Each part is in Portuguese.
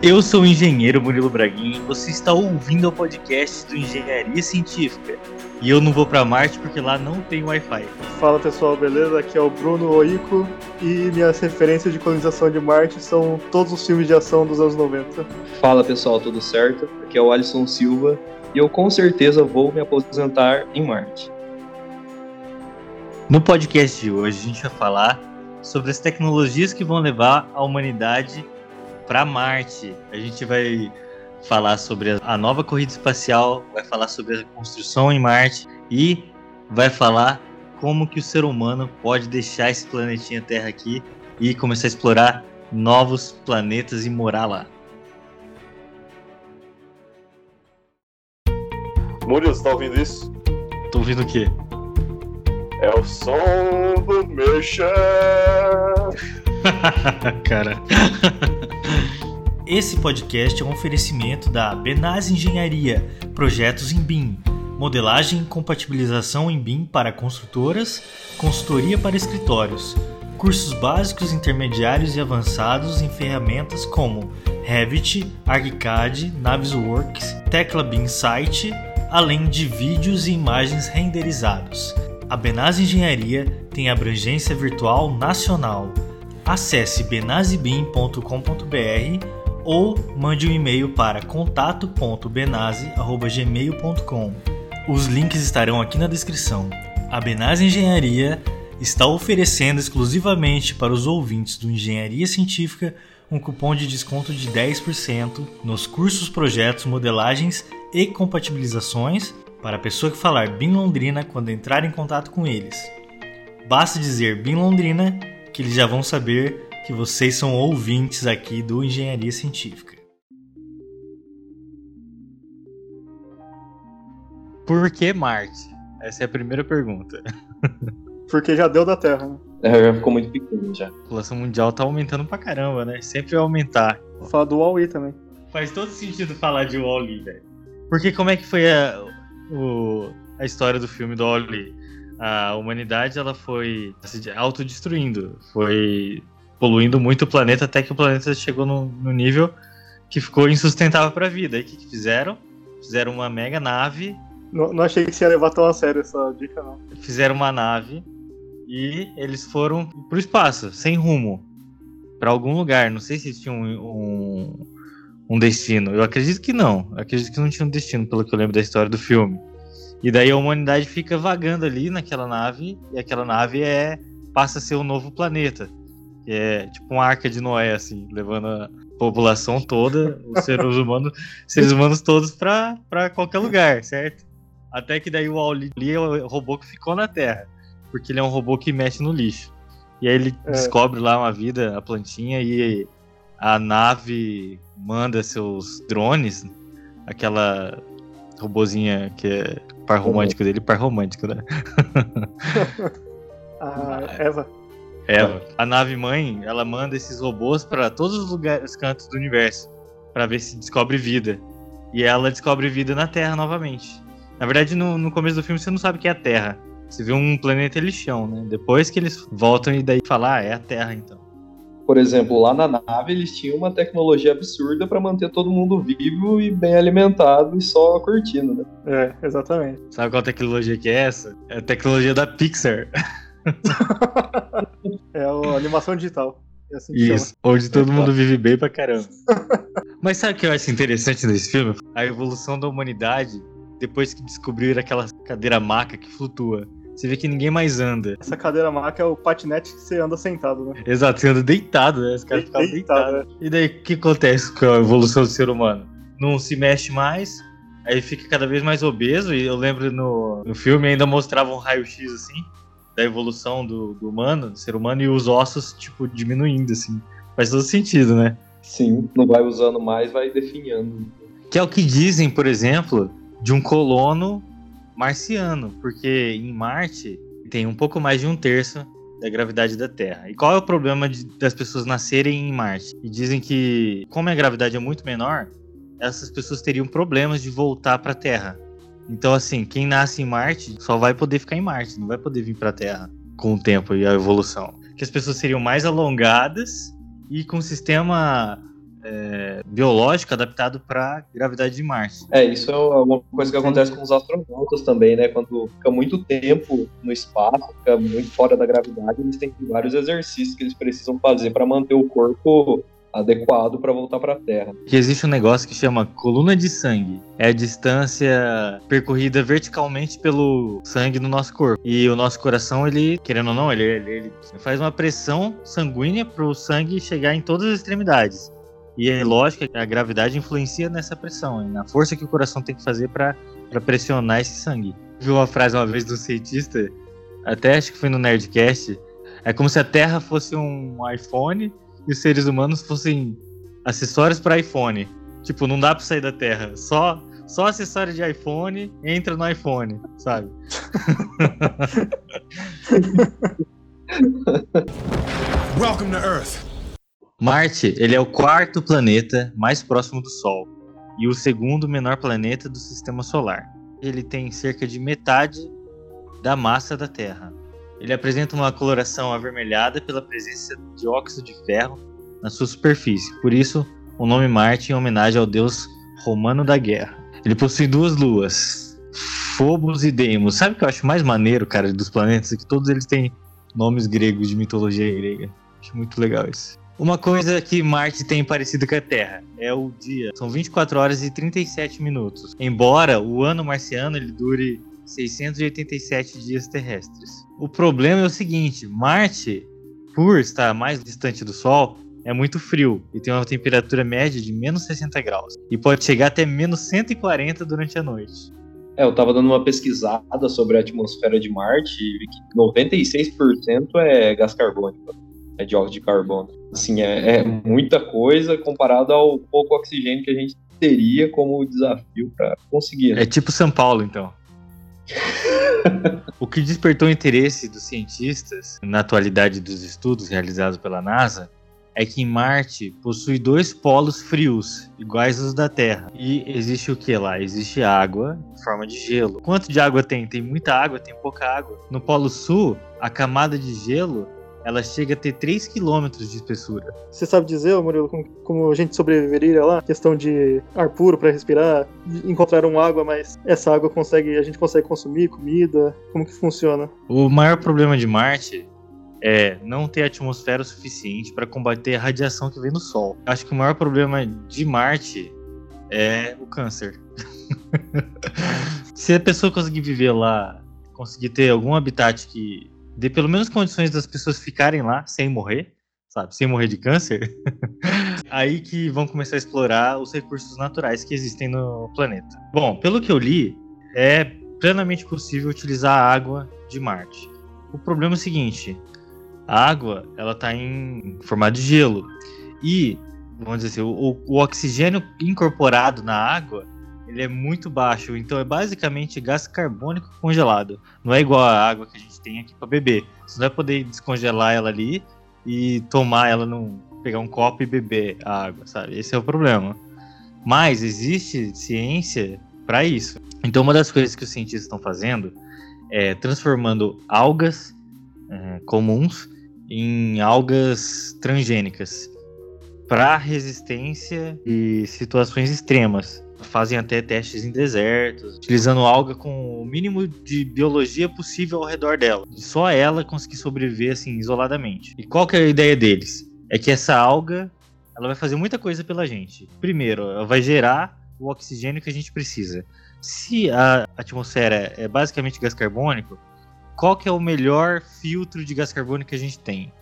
Eu sou o engenheiro Murilo Braguin e você está ouvindo o podcast do Engenharia Científica. E eu não vou para Marte porque lá não tem Wi-Fi. Fala pessoal, beleza? Aqui é o Bruno Oico e minhas referências de colonização de Marte são todos os filmes de ação dos anos 90. Fala pessoal, tudo certo? Aqui é o Alisson Silva e eu com certeza vou me aposentar em Marte. No podcast de hoje a gente vai falar sobre as tecnologias que vão levar a humanidade para Marte. A gente vai falar sobre a nova corrida espacial, vai falar sobre a construção em Marte e vai falar como que o ser humano pode deixar esse planetinha Terra aqui e começar a explorar novos planetas e morar lá. Murilo, você tá ouvindo isso? Tô ouvindo o quê? É o som do Mexer. Cara. Esse podcast é um oferecimento da Benaz Engenharia, projetos em BIM, modelagem e compatibilização em BIM para construtoras, consultoria para escritórios, cursos básicos, intermediários e avançados em ferramentas como Revit, ArchiCAD, Navisworks, Tecla BIM Site, além de vídeos e imagens renderizados. A Benaz Engenharia tem abrangência virtual nacional. Acesse benazibim.com.br ou mande um e-mail para contato.benase.gmail.com. Os links estarão aqui na descrição. A Benase Engenharia está oferecendo exclusivamente para os ouvintes do Engenharia Científica um cupom de desconto de 10% nos cursos, projetos, modelagens e compatibilizações para a pessoa que falar BIM Londrina quando entrar em contato com eles. Basta dizer BIM Londrina que eles já vão saber que vocês são ouvintes aqui do Engenharia Científica. Por que Marte? Essa é a primeira pergunta. Porque já deu da Terra, né? É, já ficou muito pequeno já. A população mundial tá aumentando pra caramba, né? Sempre vai aumentar. Fala do Wall-E também. Faz todo sentido falar de Wall-E, velho. Porque como é que foi a, o, a história do filme do Wall-E? A humanidade, ela foi se autodestruindo. Foi poluindo muito o planeta até que o planeta chegou no, no nível que ficou insustentável para a vida. E o que, que, fizeram? Fizeram uma mega nave. Não, não achei que você ia levar tão a sério essa dica, não. Fizeram uma nave e eles foram pro espaço, sem rumo, para algum lugar. Não sei se tinha um, um, um, destino. Eu acredito que não. Eu acredito que não tinha um destino, pelo que eu lembro da história do filme. E daí a humanidade fica vagando ali naquela nave e aquela nave é passa a ser um novo planeta é tipo uma arca de Noé, assim, levando a população toda, os seres humanos, seres humanos todos pra, pra qualquer lugar, certo? Até que daí o Wally é o robô que ficou na Terra, porque ele é um robô que mexe no lixo. E aí ele é. descobre lá uma vida, a plantinha, e a nave manda seus drones, aquela robozinha que é par romântico dele, par romântico, né? a Eva. Ela, a nave mãe, ela manda esses robôs para todos os lugares, os cantos do universo, para ver se descobre vida. E ela descobre vida na Terra novamente. Na verdade, no, no começo do filme você não sabe o que é a Terra. Você vê um planeta lixão, né? Depois que eles voltam e daí falar, ah, é a Terra então. Por exemplo, lá na nave eles tinham uma tecnologia absurda para manter todo mundo vivo e bem alimentado e só curtindo, né? É, exatamente. Sabe qual tecnologia que é essa? É a tecnologia da Pixar. é a animação digital. É assim Isso, chama. onde todo mundo vive bem pra caramba. Mas sabe o que eu acho interessante nesse filme? A evolução da humanidade depois que descobriram aquela cadeira maca que flutua. Você vê que ninguém mais anda. Essa cadeira maca é o patinete que você anda sentado, né? Exato, você anda deitado, né? Os caras ficam deitados. Deitado, é. E daí, o que acontece com a evolução do ser humano? Não se mexe mais, aí fica cada vez mais obeso. E eu lembro no, no filme ainda mostrava um raio-x assim da evolução do, do humano, do ser humano, e os ossos, tipo, diminuindo, assim. Faz todo sentido, né? Sim, não vai usando mais, vai definhando. Que é o que dizem, por exemplo, de um colono marciano, porque em Marte tem um pouco mais de um terço da gravidade da Terra. E qual é o problema de, das pessoas nascerem em Marte? E dizem que, como a gravidade é muito menor, essas pessoas teriam problemas de voltar para a Terra. Então, assim, quem nasce em Marte só vai poder ficar em Marte, não vai poder vir para a Terra com o tempo e a evolução. Que as pessoas seriam mais alongadas e com um sistema é, biológico adaptado para gravidade de Marte. É, isso é uma coisa que acontece com os astronautas também, né? Quando fica muito tempo no espaço, fica muito fora da gravidade, eles têm vários exercícios que eles precisam fazer para manter o corpo adequado para voltar para a Terra. Que existe um negócio que chama coluna de sangue. É a distância percorrida verticalmente pelo sangue no nosso corpo. E o nosso coração, ele, querendo ou não, ele, ele, ele faz uma pressão sanguínea para o sangue chegar em todas as extremidades. E é lógico que a gravidade influencia nessa pressão, na força que o coração tem que fazer para pressionar esse sangue. Viu uma frase uma vez do cientista, até acho que foi no Nerdcast, é como se a Terra fosse um iPhone e os seres humanos fossem acessórios para iPhone. Tipo, não dá para sair da Terra. Só só acessório de iPhone entra no iPhone, sabe? Welcome to Earth. Marte, ele é o quarto planeta mais próximo do Sol e o segundo menor planeta do sistema solar. Ele tem cerca de metade da massa da Terra. Ele apresenta uma coloração avermelhada pela presença de óxido de ferro na sua superfície, por isso o nome Marte em homenagem ao deus romano da guerra. Ele possui duas luas, Phobos e Deimos. Sabe o que eu acho mais maneiro, cara, dos planetas? É que todos eles têm nomes gregos de mitologia grega. Acho muito legal isso. Uma coisa que Marte tem parecido com a Terra é o dia. São 24 horas e 37 minutos. Embora o ano marciano ele dure 687 dias terrestres. O problema é o seguinte: Marte, por estar mais distante do Sol, é muito frio e tem uma temperatura média de menos 60 graus. E pode chegar até menos 140 durante a noite. É, eu tava dando uma pesquisada sobre a atmosfera de Marte e vi que 96% é gás carbônico, é dióxido de carbono. Assim, é, é, muita coisa comparado ao pouco oxigênio que a gente teria como desafio para conseguir. Né? É tipo São Paulo, então. o que despertou o interesse dos cientistas na atualidade dos estudos realizados pela NASA é que Marte possui dois polos frios, iguais aos da Terra. E existe o que lá? Existe água em forma de gelo. Quanto de água tem? Tem muita água, tem pouca água. No Polo Sul, a camada de gelo ela chega a ter 3 km de espessura. Você sabe dizer, Murilo, como, como a gente sobreviveria lá? Questão de ar puro para respirar, encontrar água, mas essa água consegue, a gente consegue consumir comida? Como que funciona? O maior problema de Marte é não ter atmosfera suficiente para combater a radiação que vem do Sol. Acho que o maior problema de Marte é o câncer. Se a pessoa conseguir viver lá, conseguir ter algum habitat que dê pelo menos condições das pessoas ficarem lá sem morrer, sabe? Sem morrer de câncer. aí que vão começar a explorar os recursos naturais que existem no planeta. Bom, pelo que eu li, é plenamente possível utilizar a água de Marte. O problema é o seguinte: a água ela está em formato de gelo e vamos dizer assim, o, o oxigênio incorporado na água ele é muito baixo, então é basicamente gás carbônico congelado. Não é igual a água que a gente tem aqui para beber. Você não vai poder descongelar ela ali e tomar ela num pegar um copo e beber a água, sabe? Esse é o problema. Mas existe ciência para isso. Então uma das coisas que os cientistas estão fazendo é transformando algas é, comuns em algas transgênicas para resistência e situações extremas fazem até testes em desertos, utilizando alga com o mínimo de biologia possível ao redor dela. E só ela conseguir sobreviver assim isoladamente. E qual que é a ideia deles? É que essa alga ela vai fazer muita coisa pela gente. Primeiro, ela vai gerar o oxigênio que a gente precisa. Se a atmosfera é basicamente gás carbônico, qual que é o melhor filtro de gás carbônico que a gente tem?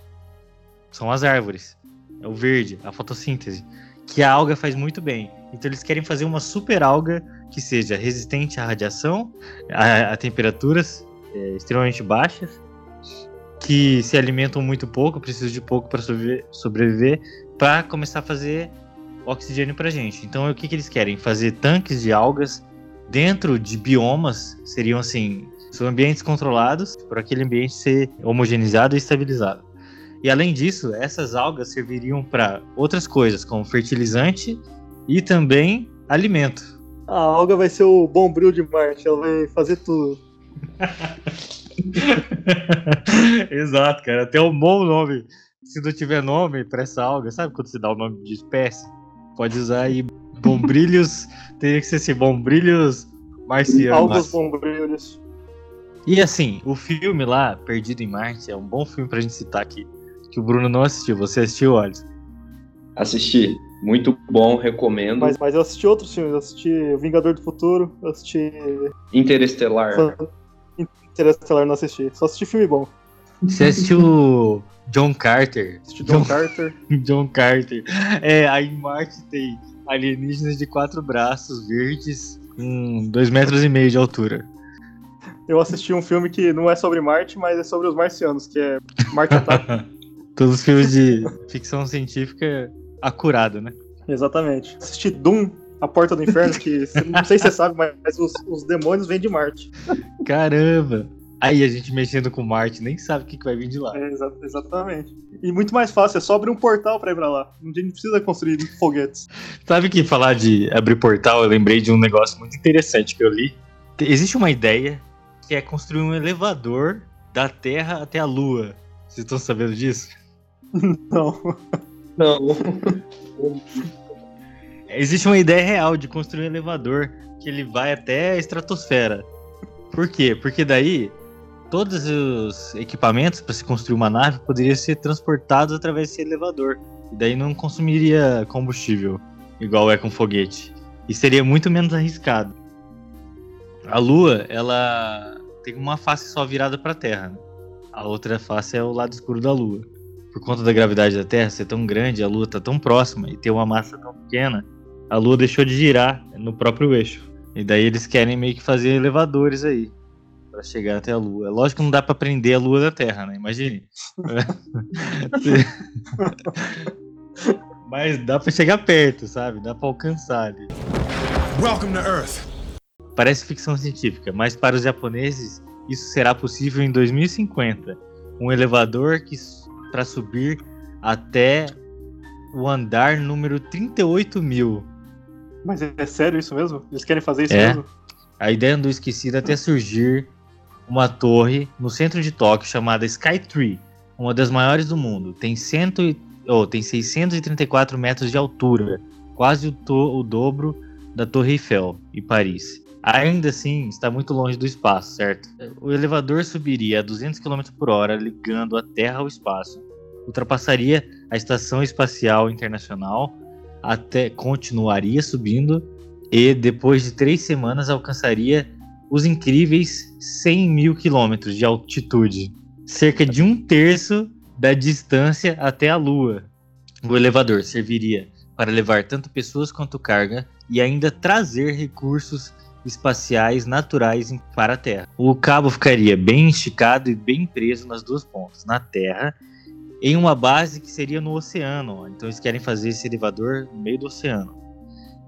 São as árvores. É o verde, a fotossíntese que a alga faz muito bem. Então eles querem fazer uma super alga que seja resistente à radiação, a, a temperaturas é, extremamente baixas, que se alimentam muito pouco, precisam de pouco para sobreviver, para começar a fazer oxigênio para gente. Então o que, que eles querem? Fazer tanques de algas dentro de biomas, seriam assim, são ambientes controlados, para aquele ambiente ser homogeneizado e estabilizado. E além disso, essas algas serviriam para outras coisas, como fertilizante e também alimento. A alga vai ser o bombril de Marte, ela vai fazer tudo. Exato, cara. Até um bom nome. Se não tiver nome para essa alga, sabe quando você dá o nome de espécie? Pode usar aí bombrilhos. teria que ser assim, bombrilhos marcianos. Alvos bombrilhos. E assim, o filme lá, Perdido em Marte, é um bom filme pra gente citar aqui. Que o Bruno não assistiu. Você assistiu, Olhos? Assisti. Muito bom, recomendo. Mas, mas eu assisti outros filmes. Eu assisti O Vingador do Futuro, eu assisti. Interestelar. Interestelar não assisti. Só assisti filme bom. Você assistiu John Carter? Assisti John Carter. John Carter. É, aí em Marte tem alienígenas de quatro braços verdes com dois metros e meio de altura. Eu assisti um filme que não é sobre Marte, mas é sobre os marcianos, que é Marte Ataque. Todos os filmes de ficção científica acurado, né? Exatamente. Assisti Doom, A Porta do Inferno, que não sei se você sabe, mas os, os demônios vêm de Marte. Caramba! Aí a gente mexendo com Marte nem sabe o que, que vai vir de lá. É, exa exatamente. E muito mais fácil, é só abrir um portal pra ir pra lá. A gente não precisa construir foguetes. Sabe que falar de abrir portal, eu lembrei de um negócio muito interessante que eu li. Existe uma ideia que é construir um elevador da Terra até a Lua. Vocês estão sabendo disso? Não. Não. Existe uma ideia real de construir um elevador que ele vai até a estratosfera. Por quê? Porque daí todos os equipamentos para se construir uma nave poderiam ser transportados através desse elevador. E daí não consumiria combustível, igual é com foguete. E seria muito menos arriscado. A Lua, ela tem uma face só virada para a Terra. A outra face é o lado escuro da Lua. Por conta da gravidade da Terra ser tão grande, a Lua tá tão próxima e ter uma massa tão pequena, a Lua deixou de girar no próprio eixo. E daí eles querem meio que fazer elevadores aí para chegar até a Lua. É lógico que não dá para prender a Lua da Terra, né? Imagine. Mas dá para chegar perto, sabe? Dá para alcançar ali. Welcome to Earth. Parece ficção científica, mas para os japoneses isso será possível em 2050. Um elevador que para subir até o andar número 38 mil. Mas é, é sério isso mesmo? Eles querem fazer isso É. mesmo? A ideia andou esquecida até surgir uma torre no centro de Tóquio chamada Skytree, uma das maiores do mundo. Tem, cento e, oh, tem 634 metros de altura, quase o, to- o dobro da Torre Eiffel, em Paris. Ainda assim, está muito longe do espaço, certo? O elevador subiria a 200 km por hora, ligando a Terra ao espaço. Ultrapassaria a Estação Espacial Internacional, até continuaria subindo e depois de três semanas alcançaria os incríveis 100 mil quilômetros de altitude, cerca de um terço da distância até a Lua. O elevador serviria para levar tanto pessoas quanto carga e ainda trazer recursos espaciais naturais para a Terra. O cabo ficaria bem esticado e bem preso nas duas pontas, na Terra, em uma base que seria no oceano. Então eles querem fazer esse elevador no meio do oceano.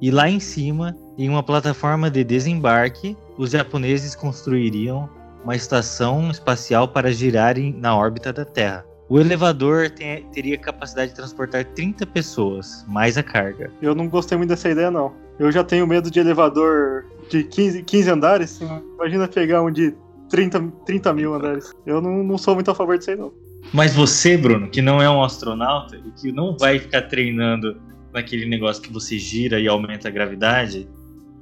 E lá em cima, em uma plataforma de desembarque, os japoneses construiriam uma estação espacial para girarem na órbita da Terra. O elevador tem- teria capacidade de transportar 30 pessoas, mais a carga. Eu não gostei muito dessa ideia, não. Eu já tenho medo de elevador de 15, 15 andares. Imagina pegar um de 30, 30 mil andares. Eu não, não sou muito a favor disso aí, não. Mas você, Bruno, que não é um astronauta e que não vai ficar treinando naquele negócio que você gira e aumenta a gravidade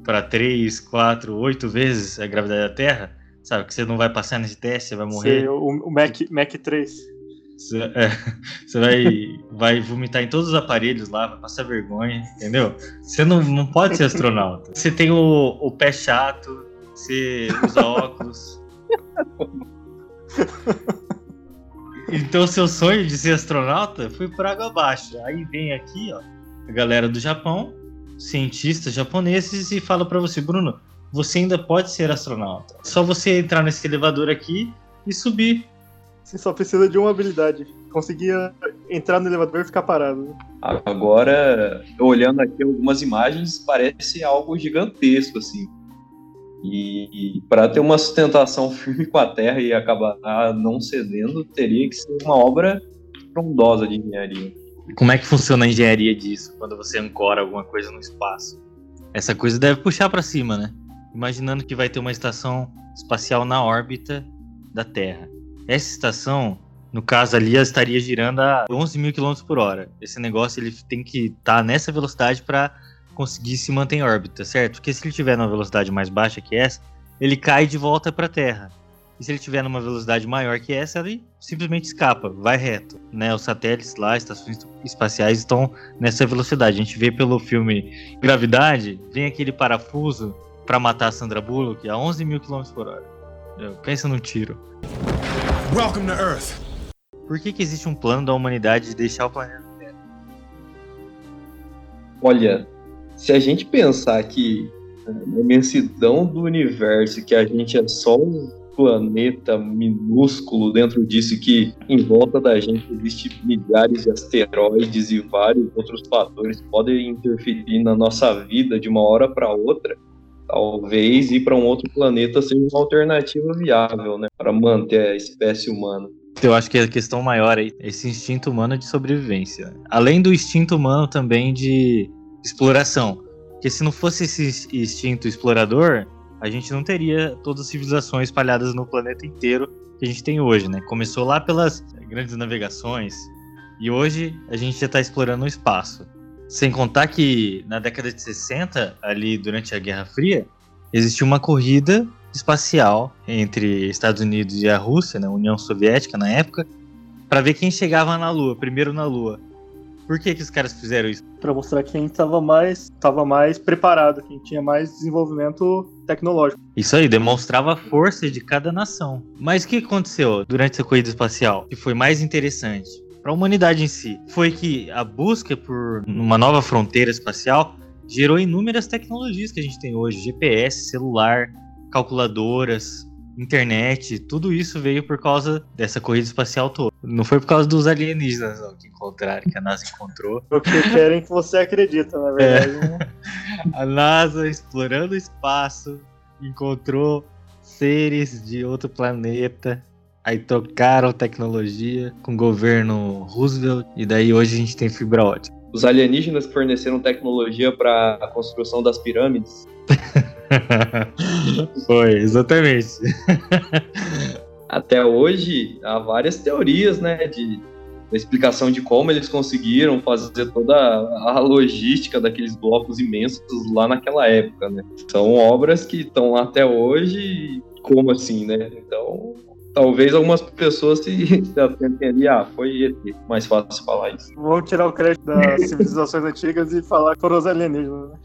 para 3, 4, 8 vezes a gravidade da Terra, sabe? Que você não vai passar nesse teste, você vai morrer. Sei, o, o Mac, Mac 3. Você, é, vai, vai vomitar em todos os aparelhos lá, vai passar vergonha, entendeu? Você não, não pode ser astronauta. Você tem o, o pé chato, você usa óculos. Então, seu sonho de ser astronauta foi por água abaixo. Aí vem aqui, ó, a galera do Japão, cientistas japoneses, e fala pra você, Bruno, você ainda pode ser astronauta. Só você entrar nesse elevador aqui e subir. Você só precisa de uma habilidade. Conseguia entrar no elevador e ficar parado. Agora, olhando aqui algumas imagens, parece algo gigantesco, assim. E, para ter uma sustentação firme com a Terra e acabar não cedendo, teria que ser uma obra frondosa de engenharia. Como é que funciona a engenharia disso quando você ancora alguma coisa no espaço? Essa coisa deve puxar pra cima, né? Imaginando que vai ter uma estação espacial na órbita da Terra. Essa estação No caso ali, ela estaria girando a 11 mil km por hora. Esse negócio ele tem que estar nessa velocidade para conseguir se manter em órbita, certo? Porque se ele estiver numa velocidade mais baixa que essa, ele cai de volta para a Terra. E se ele estiver numa velocidade maior que essa, ele simplesmente escapa, vai reto. Né? Os satélites lá, estações espaciais estão nessa velocidade. A gente vê pelo filme Gravidade, vem aquele parafuso para matar a Sandra Bullock a 11 mil km por hora. Pensa num tiro. Welcome to Earth. Por que, que existe um plano da humanidade de deixar o planeta Terra? Olha, se a gente pensar que na imensidão do universo, que a gente é só um planeta minúsculo dentro disso, que em volta da gente existe milhares de asteroides e vários outros fatores que podem interferir na nossa vida de uma hora para outra, talvez ir para um outro planeta seja uma alternativa viável, né, para manter a espécie humana. Eu acho que a questão maior é esse instinto humano de sobrevivência. Além do instinto humano também de exploração. Porque se não fosse esse instinto explorador, a gente não teria todas as civilizações espalhadas no planeta inteiro que a gente tem hoje, né? Começou lá pelas grandes navegações e hoje a gente já está explorando o espaço. Sem contar que na década de 60, ali durante a Guerra Fria, existiu uma corrida espacial entre Estados Unidos e a Rússia, né? União Soviética na época, para ver quem chegava na Lua, primeiro na Lua. Por que, que os caras fizeram isso? Para mostrar quem estava mais, tava mais preparado, quem tinha mais desenvolvimento tecnológico. Isso aí, demonstrava a força de cada nação. Mas o que aconteceu durante essa corrida espacial que foi mais interessante para a humanidade em si? Foi que a busca por uma nova fronteira espacial gerou inúmeras tecnologias que a gente tem hoje: GPS, celular, calculadoras, internet, tudo isso veio por causa dessa corrida espacial toda. Não foi por causa dos alienígenas não, que encontraram, que a NASA encontrou. Porque querem que você acredita, na verdade. É. Né? A NASA, explorando o espaço, encontrou seres de outro planeta. Aí trocaram tecnologia com o governo Roosevelt e daí hoje a gente tem fibra ótica. Os alienígenas forneceram tecnologia para a construção das pirâmides. Foi, exatamente. Até hoje, há várias teorias, né, de da explicação de como eles conseguiram fazer toda a logística daqueles blocos imensos lá naquela época, né? São obras que estão lá até hoje, como assim, né? Então, talvez algumas pessoas se, se atentem ali, ah, foi ET, mais fácil falar isso. Vamos tirar o crédito das civilizações antigas e falar que foram os alienígenas, né?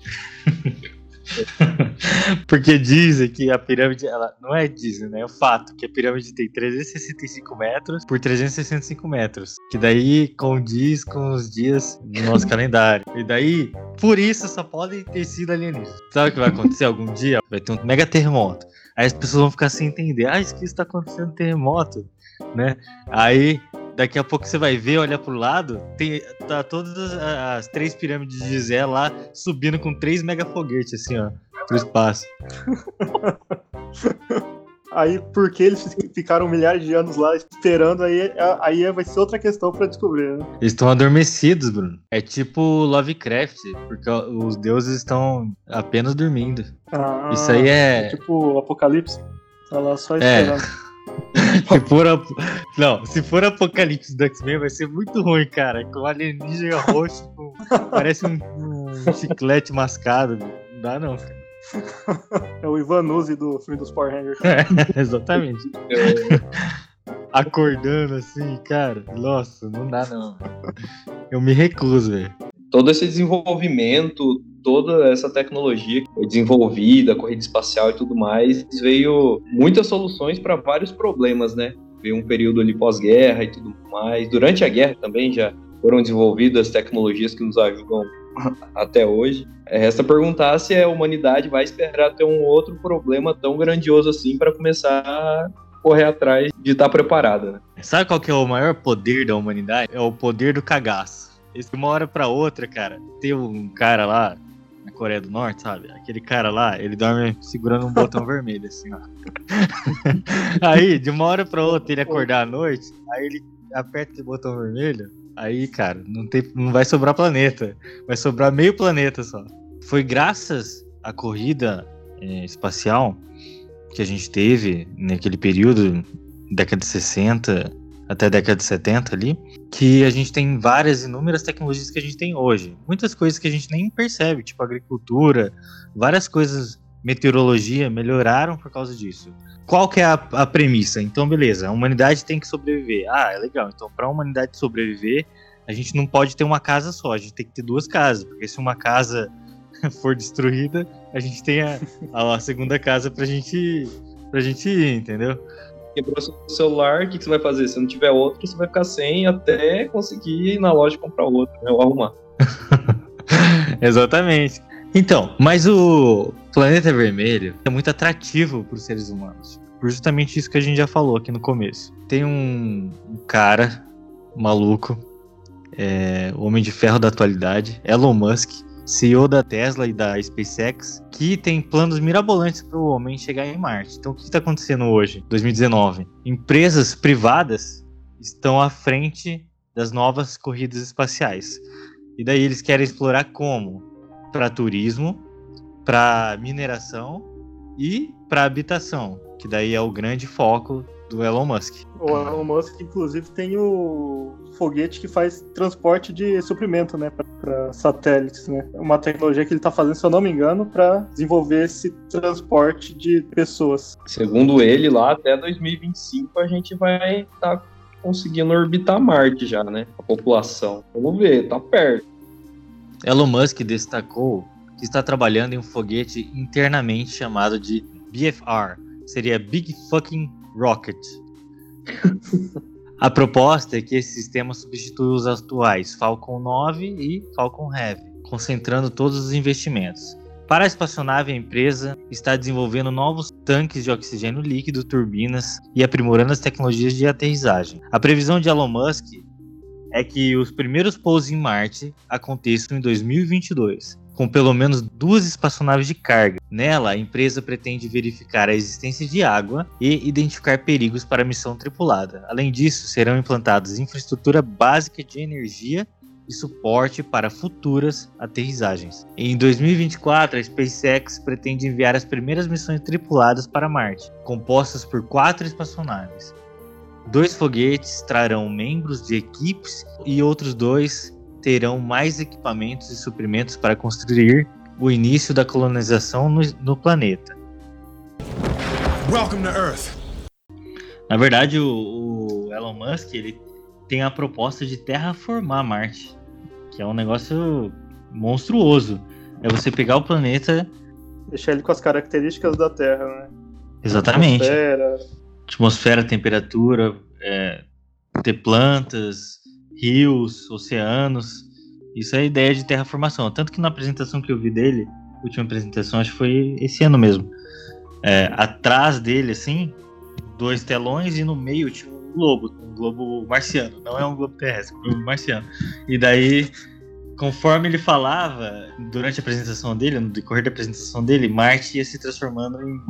Porque dizem que a pirâmide, ela não é dizem, né? É o fato que a pirâmide tem 365 metros por 365 metros. Que daí condiz com os dias do nosso calendário. E daí, por isso, só podem ter sido alienígenas. Sabe o que vai acontecer algum dia? Vai ter um mega terremoto. Aí as pessoas vão ficar sem entender. Ah, isso que está acontecendo terremoto, né? Aí Daqui a pouco você vai ver, olha pro lado, tem tá todas as, três pirâmides de Gizé lá subindo com três mega foguetes, assim, ó, pro espaço. Aí, porque eles ficaram milhares de anos lá esperando, aí, aí vai ser outra questão para descobrir, né? Eles estão adormecidos, Bruno. É tipo Lovecraft, porque os deuses estão apenas dormindo. Ah, Isso aí é. é tipo Apocalipse. Tá lá só é. esperando. É. se for a... Não, se for Apocalipse do X-Men vai ser muito ruim, cara. Com alienígena roxo, com... parece um, um chiclete mascado. Não dá não, cara. É o Ivan Uzi do filme dos Power Rangers. É, exatamente. Acordando assim, cara. Nossa, não dá não. Eu me recuso, velho. Todo esse desenvolvimento, toda essa tecnologia que foi desenvolvida, corrida espacial e tudo mais, veio muitas soluções para vários problemas, né? Veio um período ali pós-guerra e tudo mais. Durante a guerra também já foram desenvolvidas tecnologias que nos ajudam até hoje. É, resta perguntar se a humanidade vai esperar ter um outro problema tão grandioso assim para começar a correr atrás de estar tá preparada. Né? Sabe qual que é o maior poder da humanidade? É o poder do cagaço. De uma hora para outra, cara, tem um cara lá, Coreia do Norte, sabe? Aquele cara lá, ele dorme segurando um botão vermelho, assim, ó. aí, de uma hora pra outra, ele acordar à noite, aí ele aperta esse botão vermelho, aí, cara, não, tem, não vai sobrar planeta. Vai sobrar meio planeta só. Foi graças à corrida é, espacial que a gente teve naquele período, década de 60 até a década de 70 ali, que a gente tem várias inúmeras tecnologias que a gente tem hoje. Muitas coisas que a gente nem percebe, tipo agricultura, várias coisas, meteorologia, melhoraram por causa disso. Qual que é a, a premissa? Então, beleza, a humanidade tem que sobreviver. Ah, é legal. Então, para a humanidade sobreviver, a gente não pode ter uma casa só, a gente tem que ter duas casas, porque se uma casa for destruída, a gente tem a, a segunda casa pra gente, pra gente ir, entendeu? Quebrou seu celular, o que, que você vai fazer? Se não tiver outro, você vai ficar sem até conseguir ir na loja comprar outro, né? Ou arrumar. Exatamente. Então, mas o planeta vermelho é muito atrativo para os seres humanos. Por justamente isso que a gente já falou aqui no começo. Tem um, cara maluco, é, o homem de ferro da atualidade, Elon Musk, CEO da Tesla e da SpaceX, que tem planos mirabolantes para o homem chegar em Marte. Então, o que está acontecendo hoje, 2019? Empresas privadas estão à frente das novas corridas espaciais. E daí eles querem explorar como? Para turismo, para mineração e para habitação, que daí é o grande foco do Elon Musk. O Elon Musk, inclusive, tem o foguete que faz transporte de suprimento, né, para satélites, né? É uma tecnologia que ele está fazendo, se eu não me engano, para desenvolver esse transporte de pessoas. Segundo ele, lá até 2025 a gente vai estar tá conseguindo orbitar Marte já, né? A população. Vamos ver, tá perto. Elon Musk destacou que está trabalhando em um foguete internamente chamado de BFR, seria Big Fucking Rocket. A proposta é que esse sistema substitua os atuais Falcon 9 e Falcon Heavy, concentrando todos os investimentos. Para a espaçonave, a empresa está desenvolvendo novos tanques de oxigênio líquido, turbinas e aprimorando as tecnologias de aterrissagem. A previsão de Elon Musk é que os primeiros pousos em Marte aconteçam em 2022, com pelo menos duas espaçonaves de carga. Nela, a empresa pretende verificar a existência de água e identificar perigos para a missão tripulada. Além disso, serão implantadas infraestrutura básica de energia e suporte para futuras aterrissagens. Em 2024, a SpaceX pretende enviar as primeiras missões tripuladas para Marte, compostas por quatro espaçonaves. Dois foguetes trarão membros de equipes e outros dois terão mais equipamentos e suprimentos para construir o início da colonização no, no planeta. Welcome to Earth. Na verdade, o, o, Elon Musk ele tem a proposta de terraformar Marte, que é um negócio monstruoso. É você pegar o planeta, deixar ele com as características da Terra, né? Exatamente. Atmosfera, atmosfera temperatura, é, ter plantas, rios, oceanos. Isso é a ideia de terraformação. Tanto que na apresentação que eu vi dele, última apresentação, acho que foi esse ano mesmo. É, atrás dele, assim, dois telões e no meio tinha um globo, um globo marciano. Não é um globo terrestre, é um globo marciano. E daí, conforme ele falava, durante a apresentação dele, no decorrer da apresentação dele, Marte ia se transformando em,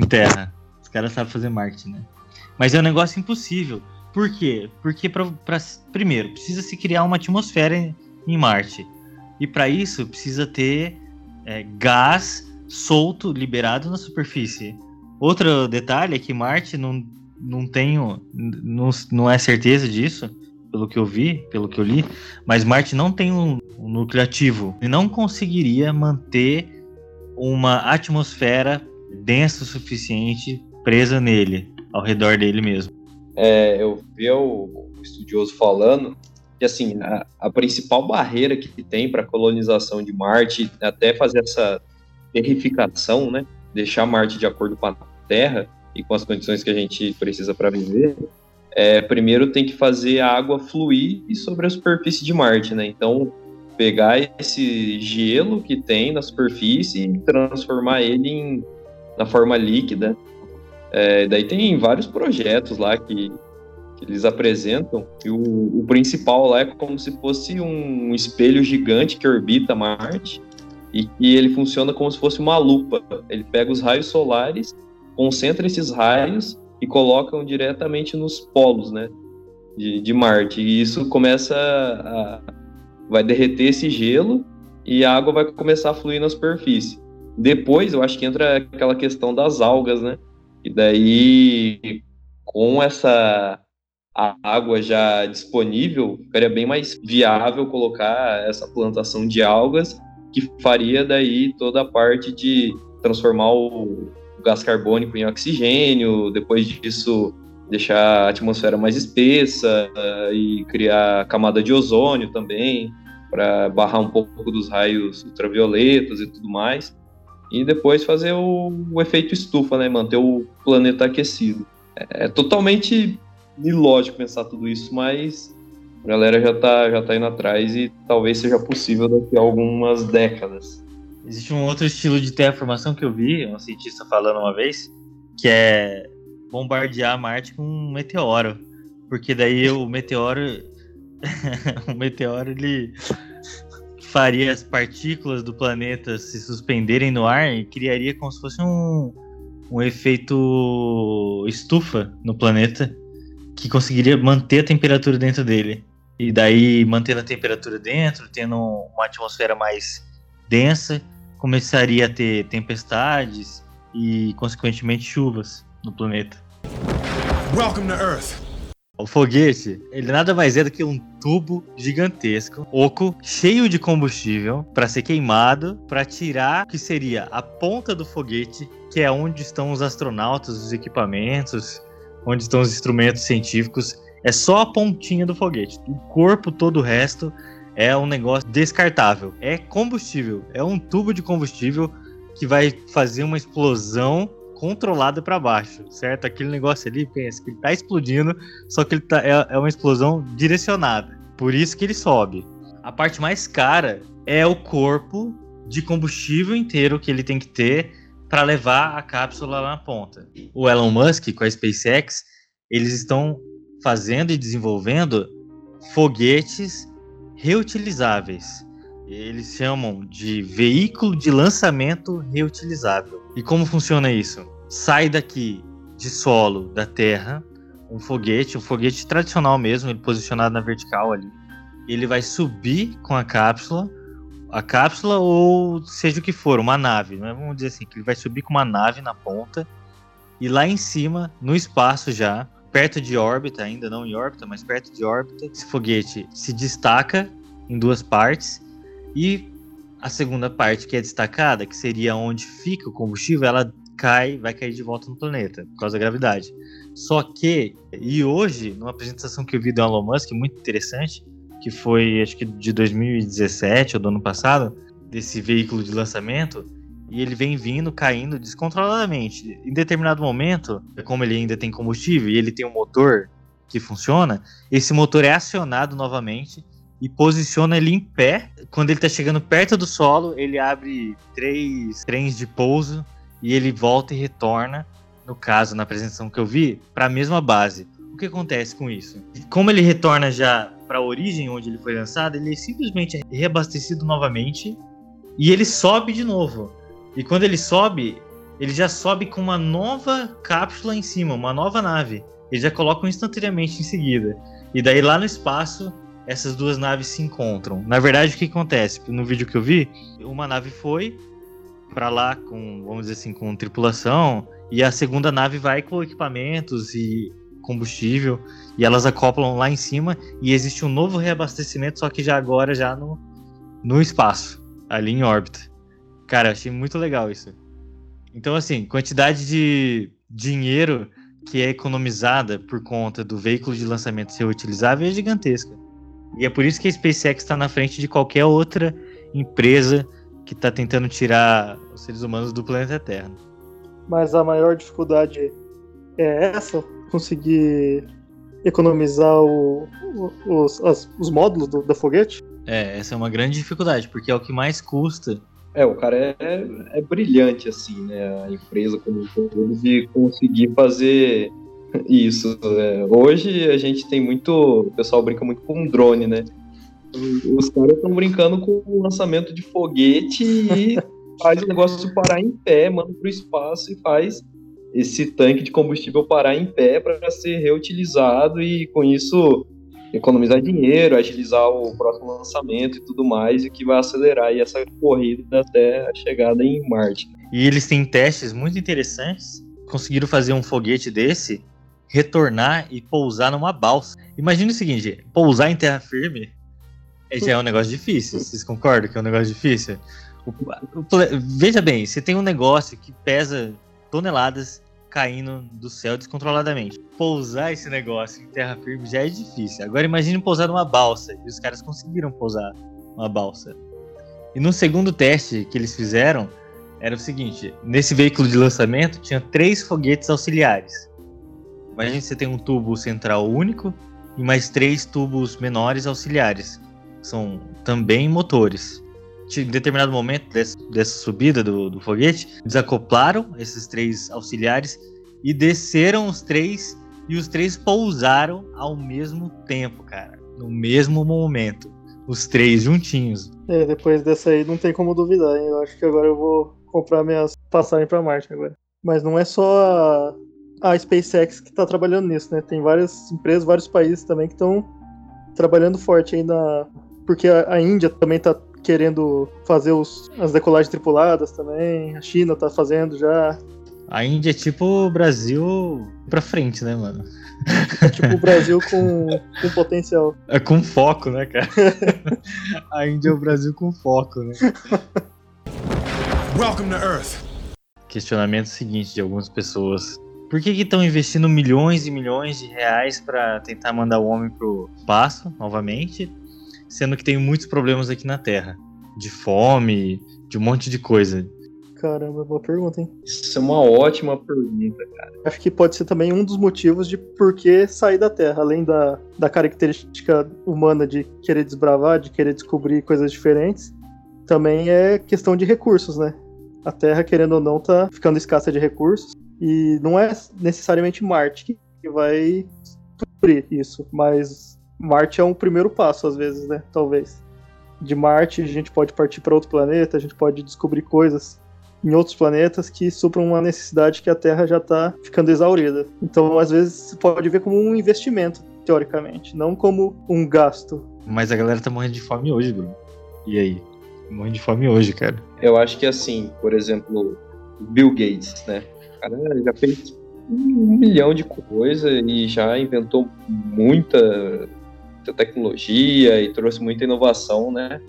em Terra. Os caras sabem fazer Marte, né? Mas é um negócio impossível. Por quê? Porque, pra, pra primeiro, precisa se criar uma atmosfera em, em Marte. E para isso, precisa ter é, gás solto, liberado na superfície. Outro detalhe é que Marte não, não tenho. Não, não é certeza disso, pelo que eu vi, pelo que eu li, mas Marte não tem um, um núcleo ativo. E não conseguiria manter uma atmosfera densa o suficiente presa nele, ao redor dele mesmo é, eu o, o, estudioso falando que assim a, a principal barreira que tem para a colonização de Marte, até fazer essa terrificação, né, deixar Marte de acordo com a Terra e com as condições que a gente precisa para viver, é, primeiro tem que fazer a água fluir sobre a superfície de Marte, né? Então pegar esse gelo que tem na superfície e transformar ele em, na forma líquida é, daí tem vários projetos lá que, que eles apresentam, e o, o, principal lá é como se fosse um espelho gigante que orbita Marte, e que ele funciona como se fosse uma lupa. Ele pega os raios solares, concentra esses raios e colocam diretamente nos polos, né, de, de Marte. E isso começa a, vai derreter esse gelo e a água vai começar a fluir na superfície. Depois, eu acho que entra aquela questão das algas, né? E daí, com essa água já disponível, ficaria bem mais viável colocar essa plantação de algas, que faria daí toda a parte de transformar o gás carbônico em oxigênio, depois disso deixar a atmosfera mais espessa e criar camada de ozônio também, para barrar um pouco dos raios ultravioletas e tudo mais. E depois fazer o, o efeito estufa, né? Manter o planeta aquecido. É, é totalmente ilógico pensar tudo isso, mas a galera já tá, já tá indo atrás e talvez seja possível daqui a algumas décadas. Existe um outro estilo de terraformação que eu vi, um cientista falando uma vez, que é bombardear Marte com um meteoro. Porque daí o meteoro. o meteoro ele faria as partículas do planeta se suspenderem no ar e criaria como se fosse um, um efeito estufa no planeta que conseguiria manter a temperatura dentro dele. E daí, mantendo a temperatura dentro, tendo uma atmosfera mais densa, começaria a ter tempestades e, consequentemente, chuvas no planeta. Welcome to Earth. O foguete, ele nada mais é do que um tubo gigantesco, oco, cheio de combustível para ser queimado, para tirar o que seria a ponta do foguete, que é onde estão os astronautas, os equipamentos, onde estão os instrumentos científicos. É só a pontinha do foguete. O corpo, todo o resto, é um negócio descartável. É combustível. É um tubo de combustível que vai fazer uma explosão controlada para baixo, certo? Aquele negócio ali, pensa que ele tá explodindo, só que ele tá, é, é uma explosão direcionada. Por isso que ele sobe. A parte mais cara é o corpo de combustível inteiro que ele tem que ter para levar a cápsula lá na ponta. O Elon Musk com a SpaceX, eles estão fazendo e desenvolvendo foguetes reutilizáveis. Eles chamam de veículo de lançamento reutilizável. E como funciona isso? Sai daqui de solo da Terra um foguete, um foguete tradicional mesmo, ele posicionado na vertical ali. Ele vai subir com a cápsula, a cápsula ou seja o que for, uma nave, né? vamos dizer assim, que ele vai subir com uma nave na ponta e lá em cima, no espaço já, perto de órbita, ainda não em órbita, mas perto de órbita, esse foguete se destaca em duas partes e a segunda parte que é destacada, que seria onde fica o combustível, ela cai, vai cair de volta no planeta, por causa da gravidade. Só que, e hoje, numa apresentação que eu vi do Elon Musk, muito interessante, que foi acho que de 2017 ou do ano passado, desse veículo de lançamento, e ele vem vindo, caindo descontroladamente. Em determinado momento, como ele ainda tem combustível e ele tem um motor que funciona, esse motor é acionado novamente e posiciona ele em pé. Quando ele está chegando perto do solo, ele abre três trens de pouso e ele volta e retorna, no caso, na apresentação que eu vi, para a mesma base. O que acontece com isso? Como ele retorna já para a origem onde ele foi lançado, ele é simplesmente reabastecido novamente e ele sobe de novo. E quando ele sobe, ele já sobe com uma nova cápsula em cima, uma nova nave. Eles já colocam instantaneamente em seguida. E daí lá no espaço, essas duas naves se encontram. Na verdade, o que acontece? No vídeo que eu vi, uma nave foi para lá com, vamos dizer assim, com tripulação, e a segunda nave vai com equipamentos e combustível, e elas acoplam lá em cima, e existe um novo reabastecimento, só que já agora já no, no espaço, ali em órbita. Cara, achei muito legal isso. Então, assim, quantidade de dinheiro que é economizada por conta do veículo de lançamento ser utilizável é gigantesca. E é por isso que a SpaceX está na frente de qualquer outra empresa que está tentando tirar os seres humanos do planeta Terra. Mas a maior dificuldade é essa? Conseguir economizar o, o, os, as, os módulos do, da foguete? É, essa é uma grande dificuldade, porque é o que mais custa é, o cara é, é brilhante, assim, né? A empresa como todo de conseguir fazer isso. Né? Hoje a gente tem muito. O pessoal brinca muito com drone, né? Os caras estão brincando com o lançamento de foguete e faz o negócio parar em pé, manda para o espaço e faz esse tanque de combustível parar em pé para ser reutilizado e com isso economizar dinheiro, agilizar o próximo lançamento e tudo mais, e que vai acelerar essa corrida até a chegada em Marte. E eles têm testes muito interessantes. Conseguiram fazer um foguete desse retornar e pousar numa balsa. Imagina o seguinte: pousar em terra firme é, já é um negócio difícil. Vocês concordam que é um negócio difícil? O- o veja bem, você tem um negócio que pesa toneladas caindo do céu descontroladamente. Pousar esse negócio em terra firme já é difícil. Agora imagine pousar numa balsa. E os caras conseguiram pousar uma balsa. E no segundo teste que eles fizeram, era o seguinte: nesse veículo de lançamento tinha três foguetes auxiliares. Imagine que você tem um tubo central único e mais três tubos menores auxiliares. São também motores. Em determinado momento dessa, dessa subida do, do foguete, desacoplaram esses três auxiliares e desceram os três e os três pousaram ao mesmo tempo, cara. No mesmo momento. Os três juntinhos. É, depois dessa aí não tem como duvidar, hein? Eu acho que agora eu vou comprar minhas passagens pra Marte agora. Mas não é só a, SpaceX que tá trabalhando nisso, né? Tem várias empresas, vários países também que estão trabalhando forte aí na. Porque a, a Índia também tá querendo fazer os, as decolagens tripuladas também. A China tá fazendo já. A Índia é tipo o Brasil pra frente, né, mano? É tipo o Brasil com, com potencial. É com foco, né, cara? A Índia é o Brasil com foco, né? Welcome to Earth. Questionamento seguinte de algumas pessoas. Por que estão investindo milhões e milhões de reais pra tentar mandar o homem pro espaço novamente, sendo que tem muitos problemas aqui na Terra? De fome, de um monte de coisa. Caramba, boa pergunta, hein? Isso é uma ótima pergunta. Acho que pode ser também um dos motivos de por que sair da Terra, além da, da característica humana de querer desbravar, de querer descobrir coisas diferentes, também é questão de recursos, né? A Terra, querendo ou não, tá ficando escassa de recursos e não é necessariamente Marte que vai suprir isso, mas Marte é um primeiro passo, às vezes, né? Talvez. De Marte, a gente pode partir para outro planeta, a gente pode descobrir coisas em outros planetas que supram uma necessidade que a Terra já está ficando exaurida. Então, às vezes, você pode ver como um investimento, teoricamente, não como um gasto. Mas a galera tá morrendo de fome hoje, Bruno. E aí? Morrendo de fome hoje, cara. Eu acho que assim, por exemplo, Bill Gates, né? Cara já fez um milhão de coisa e já inventou muita, muita tecnologia e trouxe muita inovação, né?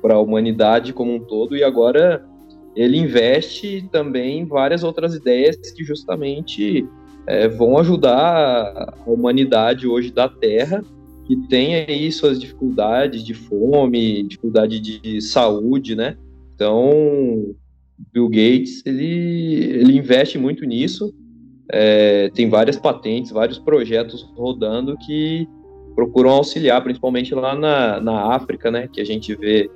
Para a humanidade como um todo. E agora ele investe também em várias outras ideias que justamente é, vão ajudar a humanidade hoje da Terra, que tem aí suas dificuldades de fome, dificuldade de saúde, né? Então, Bill Gates, ele, ele investe muito nisso, é, tem várias patentes, vários projetos rodando que procuram auxiliar, principalmente lá na, na África, né? Que a gente vê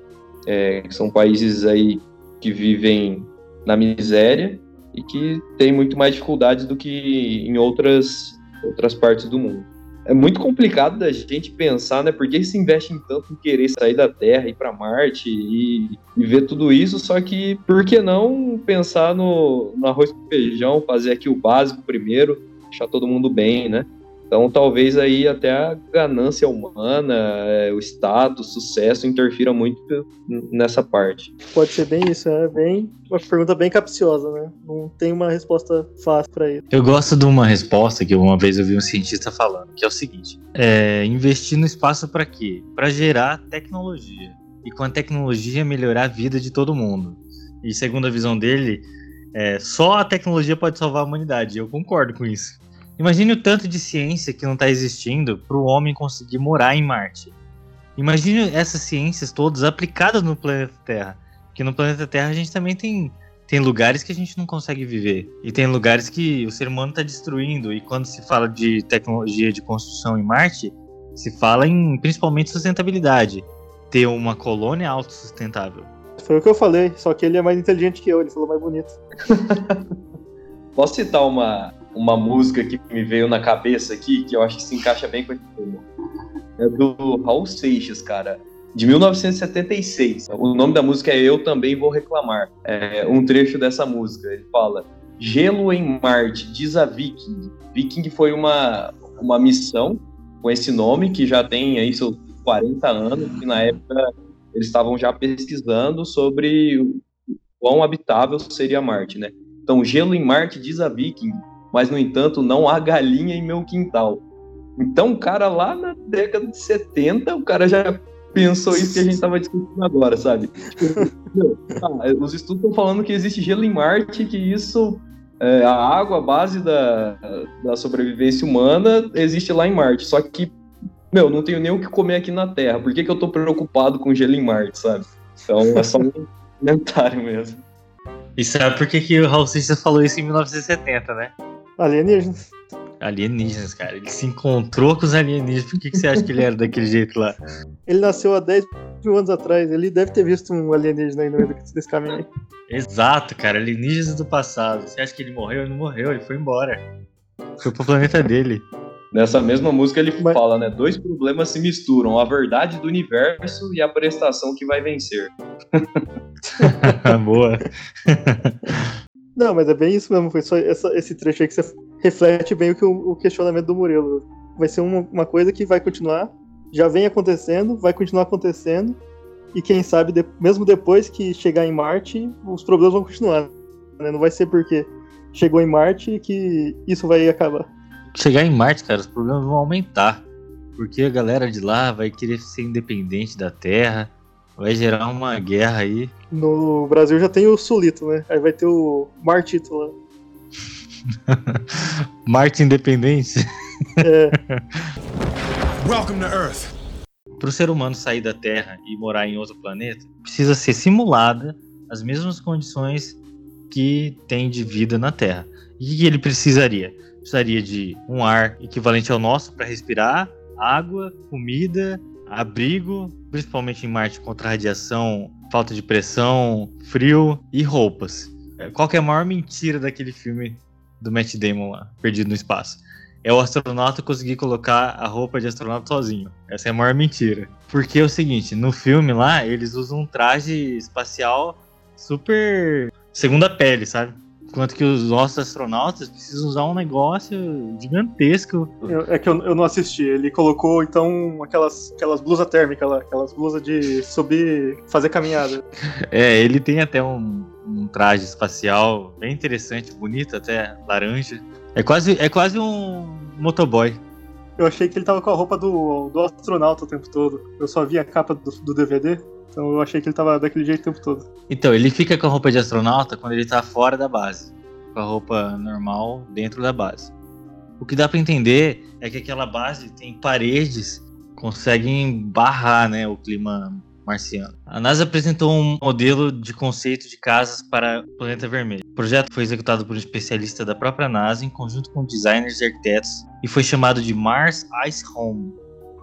é, que são países aí que vivem na miséria e que têm muito mais dificuldades do que em outras, outras partes do mundo. É muito complicado da gente pensar, né? Por que se investe em tanto em querer sair da Terra, ir para Marte e, e, ver tudo isso? Só que por que não pensar no, no arroz com feijão, fazer aqui o básico primeiro, deixar todo mundo bem, né? Então, talvez aí até a ganância humana, é, o status, o sucesso interfira muito nessa parte. Pode ser bem isso, é bem uma pergunta bem capciosa, né? Não tem uma resposta fácil para isso. Eu gosto de uma resposta que uma vez eu vi um cientista falando, que é o seguinte: é, investir no espaço para quê? Para gerar tecnologia e com a tecnologia melhorar a vida de todo mundo. E segundo a visão dele, é, só a tecnologia pode salvar a humanidade. Eu concordo com isso. Imagine o tanto de ciência que não está existindo para o homem conseguir morar em Marte. Imagine essas ciências todas aplicadas no planeta Terra. Porque no planeta Terra a gente também tem, tem lugares que a gente não consegue viver. E tem lugares que o ser humano está destruindo. E quando se fala de tecnologia de construção em Marte, se fala em principalmente sustentabilidade. Ter uma colônia autossustentável. Foi o que eu falei, só que ele é mais inteligente que eu, ele falou mais bonito. Posso citar uma, uma música que me veio na cabeça aqui, que eu acho que se encaixa bem com esse tema. É do Raul Seixas, cara. De 1976. O nome da música é Eu Também Vou Reclamar. É um trecho dessa música. Ele fala: Gelo em Marte, diz a Viking. Viking foi uma, uma missão com esse nome, que já tem aí seus 40 anos, e na época eles estavam já pesquisando sobre o quão habitável seria Marte, né? Então, Gelo em Marte, diz a Viking, mas no entanto não há galinha em meu quintal. Então, o cara lá na década de 70, o cara já pensou isso que a gente tava discutindo agora, sabe? Ah, os estudos estão falando que existe gelo em Marte, que isso, é, a água, a base da, da sobrevivência humana, existe lá em Marte. Só que, meu, não tenho nem o que comer aqui na Terra. Por que, que eu tô preocupado com gelo em Marte, sabe? Então, é só um comentário mesmo. E sabe por que, que o Raul Seixas falou isso em 1970, né? Alienígenas. Alienígenas, cara. Ele se encontrou com os alienígenas. Por que, que você acha que ele era daquele jeito lá? Ele nasceu há 10 mil anos atrás. Ele deve ter visto um alienígena aí no meio desse caminho aí. Exato, cara. Alienígenas do passado. Você acha que ele morreu? Ele não morreu, ele foi embora. Foi pro planeta dele. Nessa mesma música ele Mas- fala, né? Dois problemas se misturam, a verdade do universo e a prestação que vai vencer. Boa. Não, mas é bem isso mesmo. Foi só essa- esse trecho aí que você reflete bem o, que o, questionamento do Murilo. Vai ser uma, uma coisa que vai continuar, já vem acontecendo, vai continuar acontecendo. E quem sabe, de- mesmo depois que chegar em Marte, os problemas vão continuar. né? Não vai ser porque chegou em Marte que isso vai acabar. Chegar em Marte, cara, os problemas vão aumentar. Porque a galera de lá vai querer ser independente da Terra. Vai gerar uma guerra aí. No Brasil já tem o Sulito, né? Aí vai ter o Martito lá. Marte independente. É, Welcome to Earth. Para o ser humano sair da Terra e morar em outro planeta, precisa ser simulada as mesmas condições que tem de vida na Terra. E o que ele precisaria? Precisaria de um ar equivalente ao nosso para respirar, água, comida, abrigo, principalmente em Marte contra radiação, falta de pressão, frio e roupas. É, Qual é a maior mentira daquele filme do Matt Damon lá, Perdido no Espaço? É o astronauta conseguir colocar a roupa de astronauta sozinho. Essa é a maior mentira. Porque é o seguinte, no filme lá, eles usam um traje espacial super segunda pele, sabe? Enquanto que os nossos astronautas precisam usar um negócio gigantesco. eu- é que eu, eu não assisti. Ele colocou, então, aquelas, aquelas blusas térmicas lá, aquelas blusas de subir, fazer caminhada. É, ele tem até um, um traje espacial bem interessante, bonito, até laranja. É quase, é quase um motoboy. Eu achei que ele tava com a roupa do, do astronauta o tempo todo. Eu só vi a capa do, do DVD, então eu achei que ele tava daquele jeito o tempo todo. Então, ele fica com a roupa de astronauta quando ele tá fora da base. Com a roupa normal dentro da base. O que dá pra entender é que aquela base tem paredes conseguem barrar né, o clima marciano. A NASA apresentou um modelo de conceito de casas para o planeta vermelho. O projeto foi executado por um especialista da própria NASA em conjunto com designers e arquitetos e foi chamado de Mars Ice Home.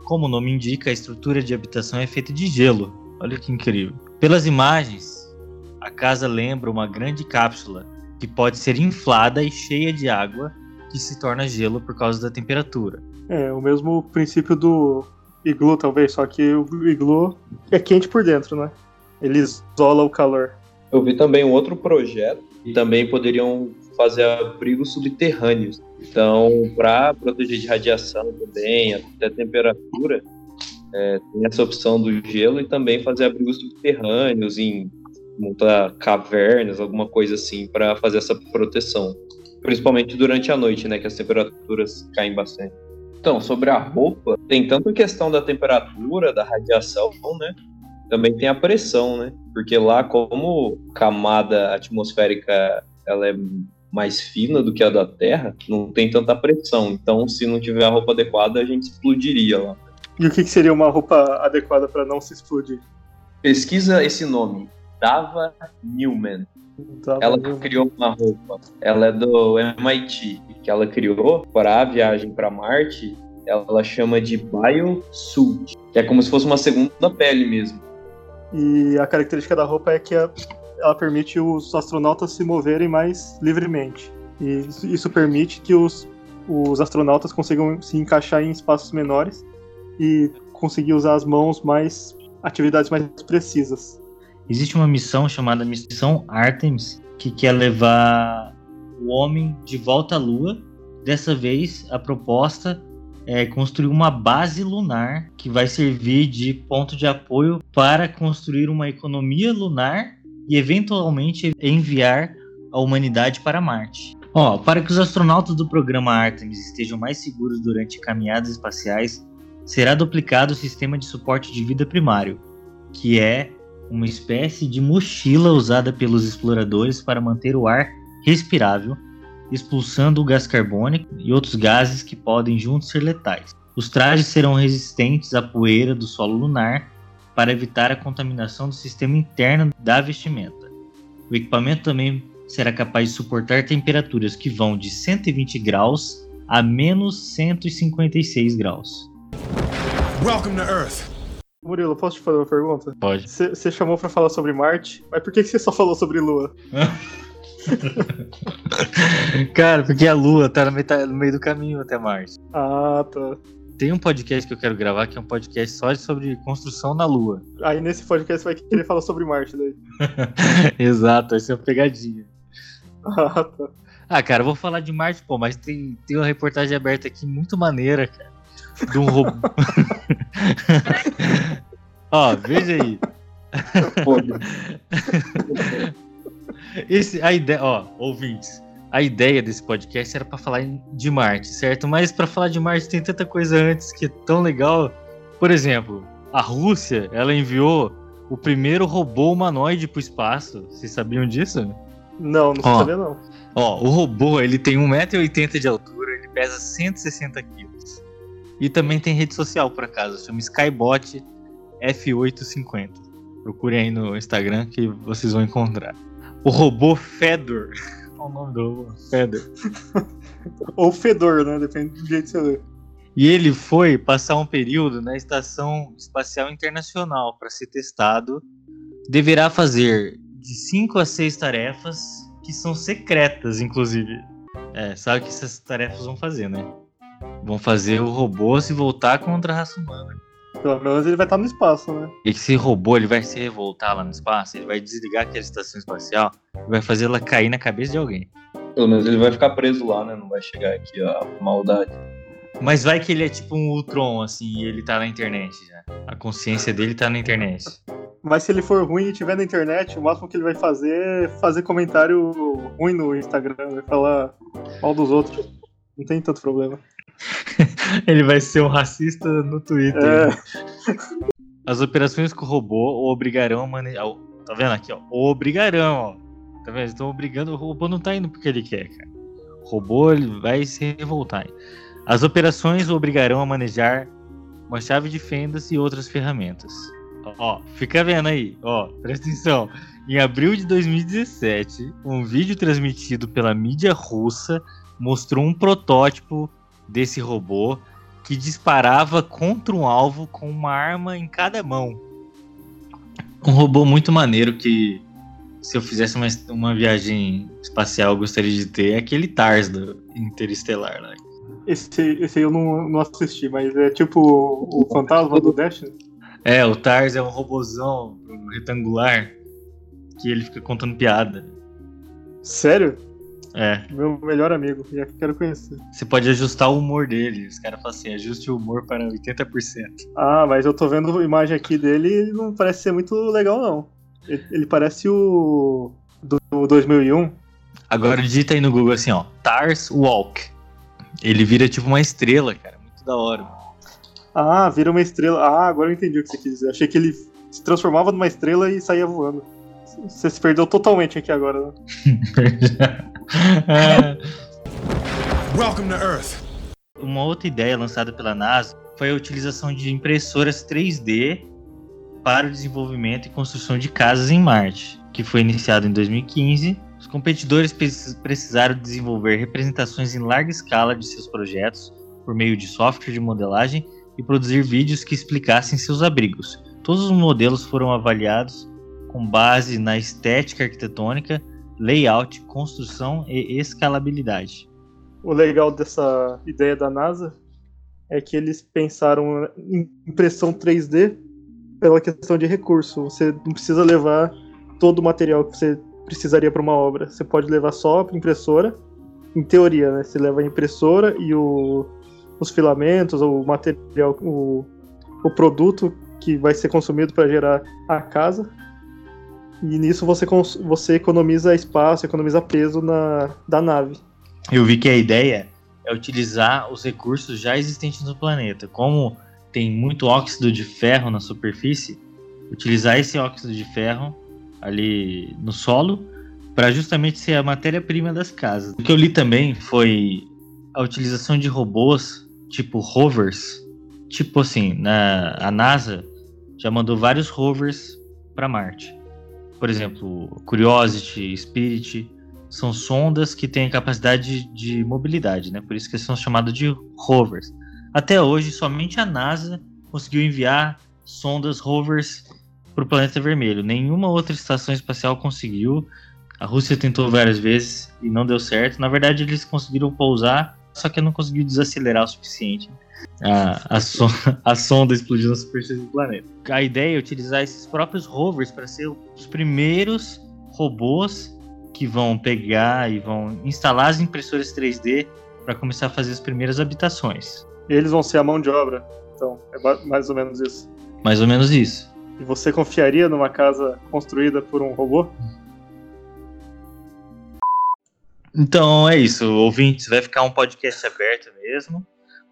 Como o nome indica, a estrutura de habitação é feita de gelo. Olha que incrível. Pelas imagens, a casa lembra uma grande cápsula que pode ser inflada e cheia de água que se torna gelo por causa da temperatura. É, o mesmo princípio do iglu, talvez, só que o iglu é quente por dentro, né? Ele isola o calor. Eu vi também um outro projeto e também poderiam fazer abrigos subterrâneos. Então, para proteger de radiação também, até temperatura, é, tem essa opção do gelo e também fazer abrigos subterrâneos, em montar cavernas, alguma coisa assim, para fazer essa proteção. Principalmente durante a noite, né, que as temperaturas caem bastante. Então, sobre a roupa, tem tanto a questão da temperatura, da radiação, né? Também tem a pressão, né? Porque lá, como camada atmosférica ela é mais fina do que a da Terra, não tem tanta pressão. Então, se não tiver a roupa adequada, a gente explodiria lá. E o que, que seria uma roupa adequada para não se explodir? Pesquisa esse nome, Dava Newman. Tá, Ela vamos- criou uma roupa. Ela é do MIT, que ela criou para a viagem para Marte. Ela chama de biosuit, que é como se fosse uma segunda pele mesmo. E a característica da roupa é que a- ela permite os astronautas se moverem mais livremente. E isso, isso permite que os, os astronautas consigam se encaixar em espaços menores e conseguir usar as mãos mais atividades mais precisas. Existe uma missão chamada Missão Artemis que quer levar o homem de volta à Lua. Dessa vez, a proposta é construir uma base lunar que vai servir de ponto de apoio para construir uma economia lunar e eventualmente enviar a humanidade para Marte. Ó, para que os astronautas do programa Artemis estejam mais seguros durante caminhadas espaciais, será duplicado o sistema de suporte de vida primário, que é uma espécie de mochila usada pelos exploradores para manter o ar respirável, expulsando o gás carbônico e outros gases que podem juntos ser letais. Os trajes serão resistentes à poeira do solo lunar para evitar a contaminação do sistema interno da vestimenta. O equipamento também será capaz de suportar temperaturas que vão de 120 graus a menos 156 graus. Welcome to Earth. Murilo, posso te fazer uma pergunta? Pode. Você chamou pra falar sobre Marte, mas por que você só falou sobre Lua? Cara, porque a Lua tá no meio, tá no meio do caminho até Marte. Ah, tá. Tem um podcast que eu quero gravar que é um podcast só sobre construção na Lua. Aí nesse podcast você vai querer falar sobre Marte daí. Exato, essa é uma pegadinha. Ah, tá. Ah, cara, eu vou falar de Marte, pô, mas tem, tem uma reportagem aberta aqui muito maneira, cara. De um robô. Ó, veja aí. Esse, a ideia, ó, ouvintes, a ideia desse podcast era pra falar de Marte, certo? Mas pra falar de Marte tem tanta coisa antes que é tão legal. Por exemplo, a Rússia, ela enviou o primeiro robô humanoide pro espaço. Vocês sabiam disso? Não, não Ó. sabia não. Ó, o robô, ele tem 1,80m de altura, ele pesa 160 quilos. E também tem rede social, por acaso, chama Skybot F850. Procurem aí no Instagram que vocês vão encontrar. O robô Fedor. Qual o nome do robô? Fedor. Ou Fedor, né? Depende do jeito que você lê. E ele foi passar um período na Estação Espacial Internacional para ser testado. Deverá fazer de 5 a 6 tarefas que são secretas, inclusive. É, sabe o que essas tarefas vão fazer, né? Vão fazer o robô se voltar contra a raça humana. Pelo menos ele vai estar no espaço, né? E esse robô ele vai se revoltar lá no espaço, ele vai desligar aquela estação espacial e vai fazer ela cair na cabeça de alguém. Pelo menos ele vai ficar preso lá, né? Não vai chegar aqui a maldade. Mas vai que ele é tipo um Ultron, assim, e ele tá na internet já. A consciência dele tá na internet. Mas se ele for ruim e tiver na internet, o máximo que ele vai fazer é fazer comentário ruim no Instagram, vai falar mal dos outros. Não tem tanto problema. Ele vai ser um racista no Twitter. É. As operações com o robô o obrigarão a manejar. Tá vendo aqui, ó? O obrigarão, ó. Tá vendo? Estão obrigando. O robô não tá indo porque ele quer, cara. O robô ele vai se revoltar. As operações o obrigarão a manejar uma chave de fendas e outras ferramentas. Ó, fica vendo aí, ó, presta atenção. Em abril de 2017, um vídeo transmitido pela mídia russa mostrou um protótipo desse robô que disparava contra um alvo com uma arma em cada mão. Um robô muito maneiro que, se eu fizesse uma, uma viagem espacial, eu gostaria de ter é aquele Tars do Interestelar lá. Esse, esse aí eu não, não assisti, mas é tipo o fantasma do Destiny. É, o Tars é um robozão retangular que ele fica contando piada. Sério? É, Meu melhor amigo, já quero conhecer. você pode ajustar o humor dele. Os caras falam assim, ajuste o humor para 80%. Ah, mas eu tô vendo a imagem aqui dele e não parece ser muito legal, não. Ele, ele parece o do, do 2001. Agora digita aí no Google assim, ó, Tars Walk. Ele vira tipo uma estrela, cara, muito da hora. Ah, vira uma estrela. Ah, agora eu entendi o que você quis dizer. Achei que ele se transformava numa estrela e saía voando. Você se perdeu totalmente aqui agora, né? Welcome to Earth. Uma outra ideia lançada pela NASA foi a utilização de impressoras 3D para o desenvolvimento e construção de casas em Marte, que foi iniciado em 2015. Os competidores precis- precisaram desenvolver representações em larga escala de seus projetos por meio de software de modelagem e produzir vídeos que explicassem seus abrigos. Todos os modelos foram avaliados com base na estética arquitetônica, layout, construção e escalabilidade. O legal dessa ideia da NASA é que eles pensaram em impressão 3D pela questão de recurso. Você não precisa levar todo o material que você precisaria para uma obra. Você pode levar só a impressora, em teoria, né? Você leva a impressora e o- os filamentos, o material, o, o produto que vai ser consumido para gerar a casa. E nisso você, você economiza espaço, economiza peso na, da nave. eu vi que a ideia é utilizar os recursos já existentes no planeta. Como tem muito óxido de ferro na superfície, utilizar esse óxido de ferro ali no solo para justamente ser a matéria-prima das casas. O que eu li também foi a utilização de robôs tipo rovers, tipo assim, na a NASA já mandou vários rovers para Marte. Por exemplo, Curiosity, Spirit, são sondas que têm capacidade de mobilidade, né? Por isso que são chamados de rovers. Até hoje, somente a NASA conseguiu enviar sondas rovers para o planeta vermelho. Nenhuma outra estação espacial conseguiu. A Rússia tentou várias vezes e não deu certo. Na verdade, eles conseguiram pousar, só que não conseguiu desacelerar o suficiente. A, a, son a sonda explodiu na superfície do planeta. A ideia é utilizar esses próprios rovers para ser os primeiros robôs que vão pegar e vão instalar as impressoras 3D para começar a fazer as primeiras habitações. Eles vão ser a mão de obra. Então, é mais ou menos isso. Mais ou menos isso. E você confiaria numa casa construída por um robô? Então é isso, ouvintes, vai ficar um podcast aberto mesmo.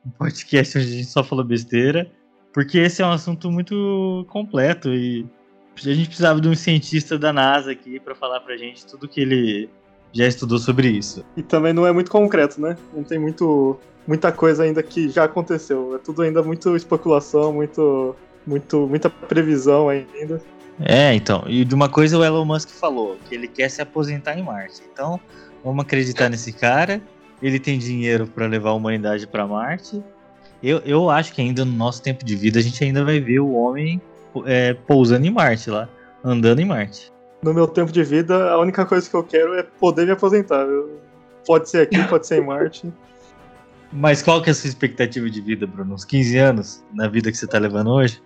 Um podcast onde a gente só falou besteira, porque esse é um assunto muito completo e a gente precisava de um cientista da NASA aqui para falar pra gente tudo que ele já estudou sobre isso. E também não é muito concreto, né? Não tem muito, muita coisa ainda que já aconteceu. É tudo ainda muito especulação, muito, muito, muita previsão ainda. É, então. E de uma coisa o Elon Musk falou, que ele quer se aposentar em Marte. Então, vamos acreditar nesse cara. Ele tem dinheiro para levar a humanidade para Marte. Eu, eu acho que ainda no nosso tempo de vida a gente ainda vai ver o homem é, pousando em Marte lá, andando em Marte. No meu tempo de vida, a única coisa que eu quero é poder me aposentar. Pode ser aqui, pode ser em Marte. Mas qual que é a sua expectativa de vida, Bruno? Uns 15 anos na vida que você tá levando hoje?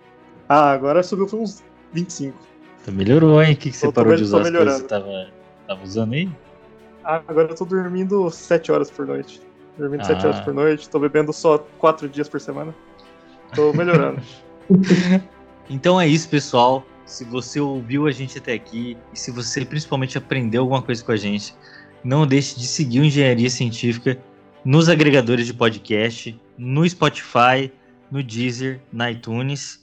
Ah, agora subiu para uns 25. Então melhorou, hein? O que, que você Tô- tô parou me- de tô usar as coisas que você tava, tava usando aí? Agora eu tô dormindo 7 horas por noite. Dormindo 7 Ah. horas por noite, tô bebendo só 4 dias por semana. Tô melhorando. Então é isso, pessoal. Se você ouviu a gente até aqui e se você principalmente aprendeu alguma coisa com a gente, não deixe de seguir o Engenharia Científica nos agregadores de podcast, no Spotify, no Deezer, na iTunes.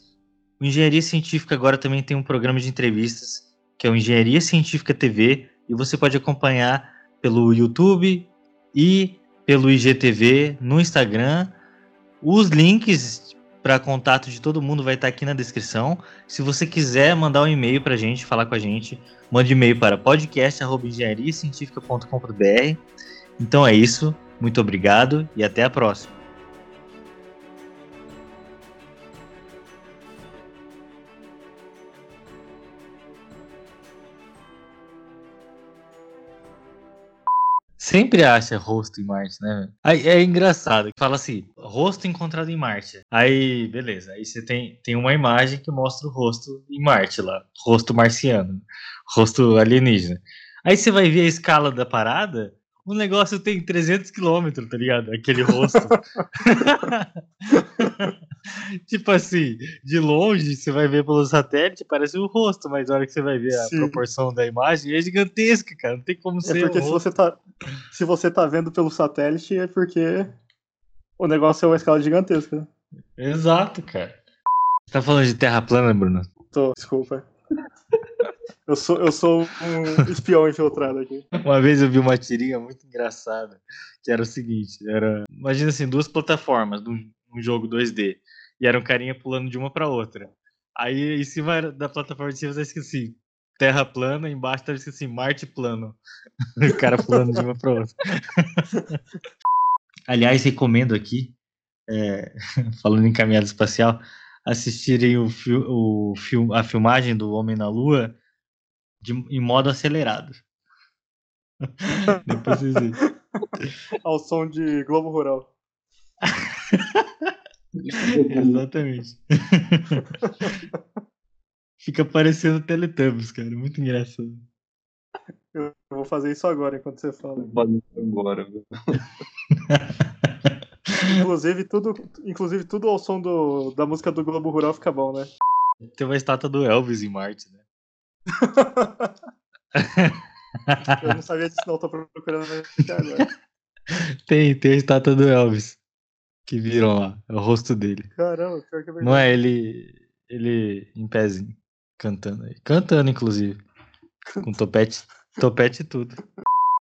O Engenharia Científica agora também tem um programa de entrevistas, que é o Engenharia Científica TV, e você pode acompanhar pelo YouTube e pelo IGTV no Instagram. Os links para contato de todo mundo vai estar aqui na descrição. Se você quiser mandar um e-mail para a gente, falar com a gente, mande e-mail para podcast.engenhariacientifica.com.br. Então é isso. Muito obrigado e até a próxima. Sempre acha rosto em Marte, né? Aí é engraçado. Fala assim, rosto encontrado em Marte. Aí, beleza. Aí você tem, tem uma imagem que mostra o rosto em Marte lá. Rosto marciano. Rosto alienígena. Aí você vai ver a escala da parada. O negócio tem 300 quilômetros, tá ligado? Aquele rosto. tipo assim, de longe você vai ver pelo satélite, parece um rosto, mas na hora que você vai ver a Sim. proporção da imagem é gigantesca, cara. Não tem como É ser. porque um se rosto. você, tá, se você tá vendo pelo satélite, é porque o negócio é uma escala gigantesca. Exato, cara. Você tá falando de terra plana, Bruno? Tô, desculpa. Eu sou, eu sou um espião infiltrado aqui. Uma vez eu vi uma tirinha muito engraçada, que era o seguinte, era, imagina assim, duas plataformas num, num jogo 2D, e era um carinha pulando de uma pra outra. Aí em cima da plataforma de cima escrito assim, terra plana, embaixo tá escrito assim, Marte plano. o cara pulando de uma pra outra. Aliás, recomendo aqui, é, falando em caminhada espacial, assistirem o, o a filmagem do Homem na Lua de, em modo acelerado. Depois vocês veem. Ao som de Globo Rural. Exatamente. Fica parecendo Teletubbies, cara. Muito engraçado. Eu vou fazer isso agora enquanto você fala. Vou fazer isso agora. Inclusive tudo, inclusive, tudo ao som do, da música do Globo Rural fica bom, né? Tem uma estátua do Elvis em Marte, né? Eu não sabia disso, não, tô procurando aqui agora. Tem, tem a estátua do Elvis. Que viram lá. É o rosto dele. Caramba, pior que é verdade. Não é ele. Ele em pezinho. Cantando aí. Cantando, inclusive. Com topete, topete e tudo.